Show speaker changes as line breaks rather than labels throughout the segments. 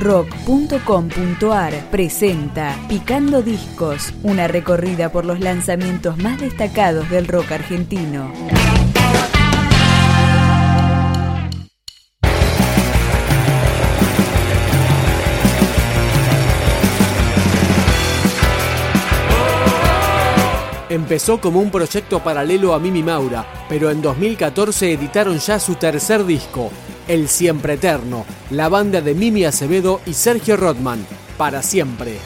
rock.com.ar presenta Picando Discos, una recorrida por los lanzamientos más destacados del rock argentino.
Empezó como un proyecto paralelo a Mimi Maura, pero en 2014 editaron ya su tercer disco, el Siempre Eterno, la banda de Mimi Acevedo y Sergio Rodman. para siempre.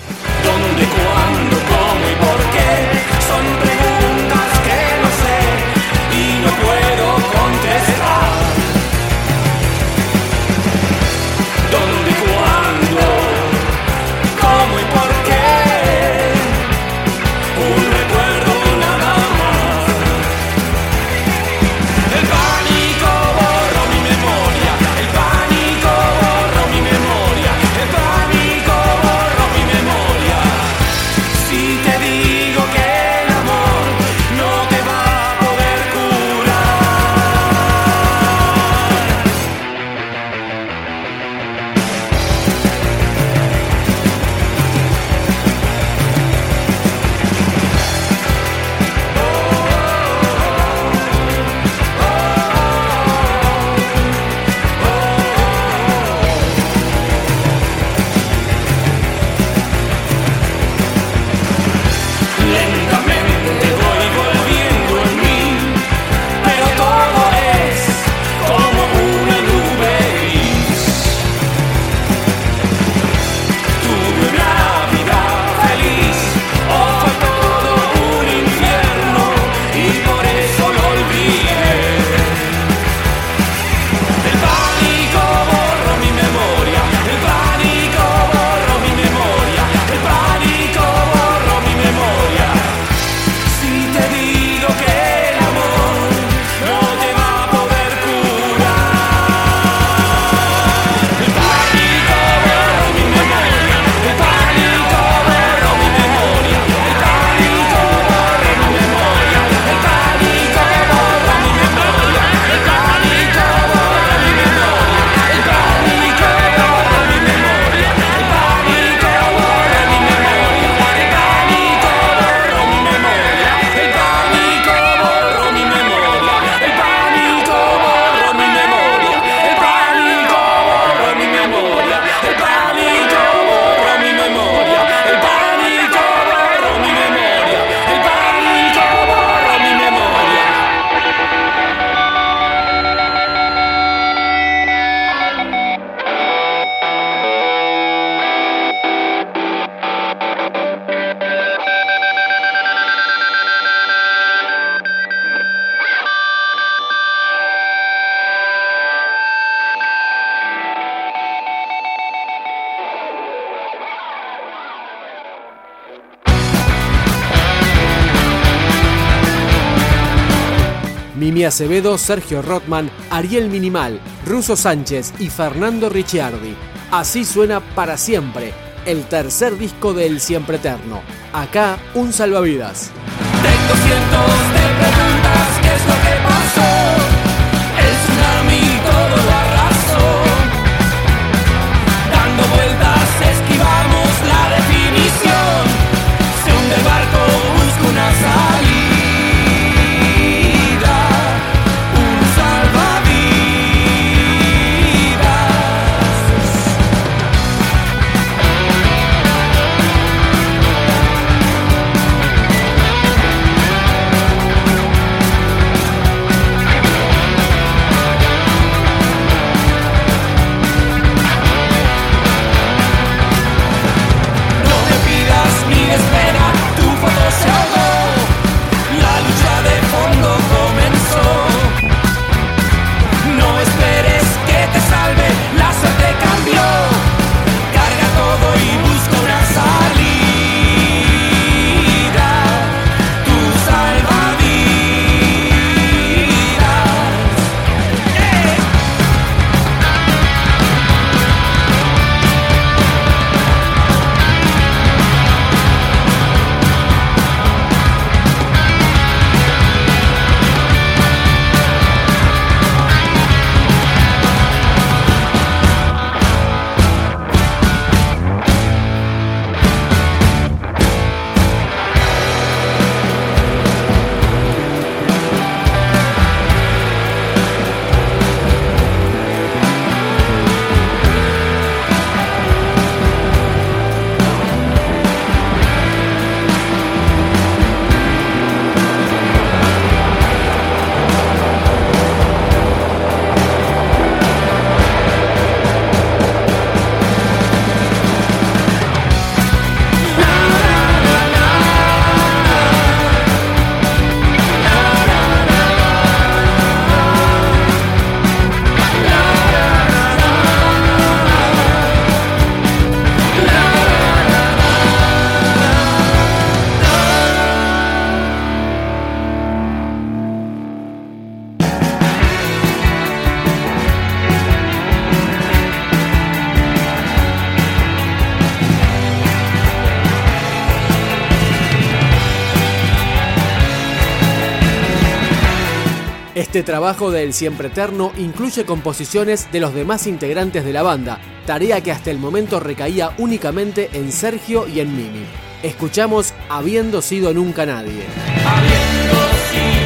Mimi Acevedo, Sergio Rotman, Ariel Minimal, Russo Sánchez y Fernando Ricciardi. Así suena para siempre, el tercer disco del Siempre Eterno. Acá, un salvavidas.
Este trabajo del Siempre Eterno incluye composiciones de los demás integrantes de la banda, tarea que hasta el momento recaía únicamente en Sergio y en Mimi. Escuchamos Habiendo sido nunca nadie.
Habiendo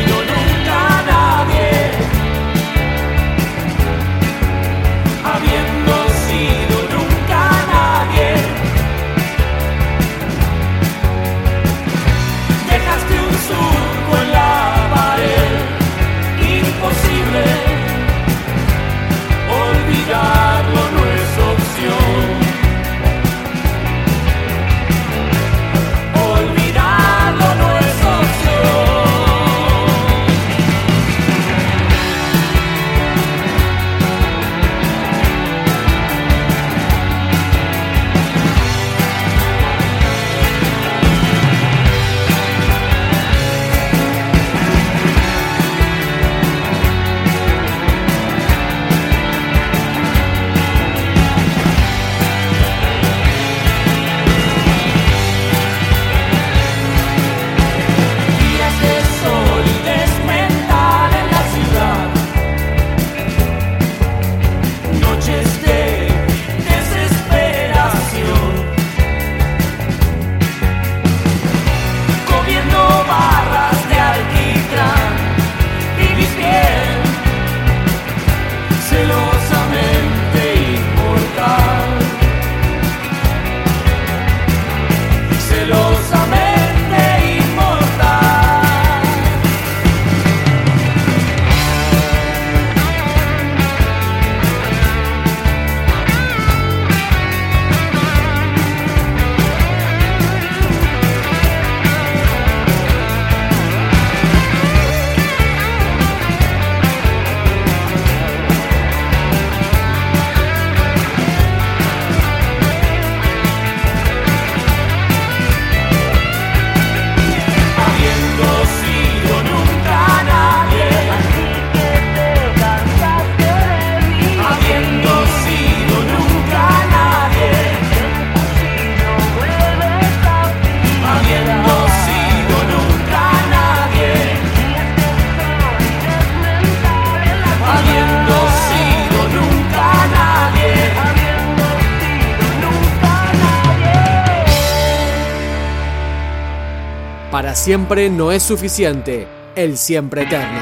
Para siempre no es suficiente, el Siempre Eterno.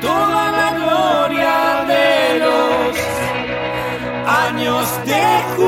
toda la gloria de los años de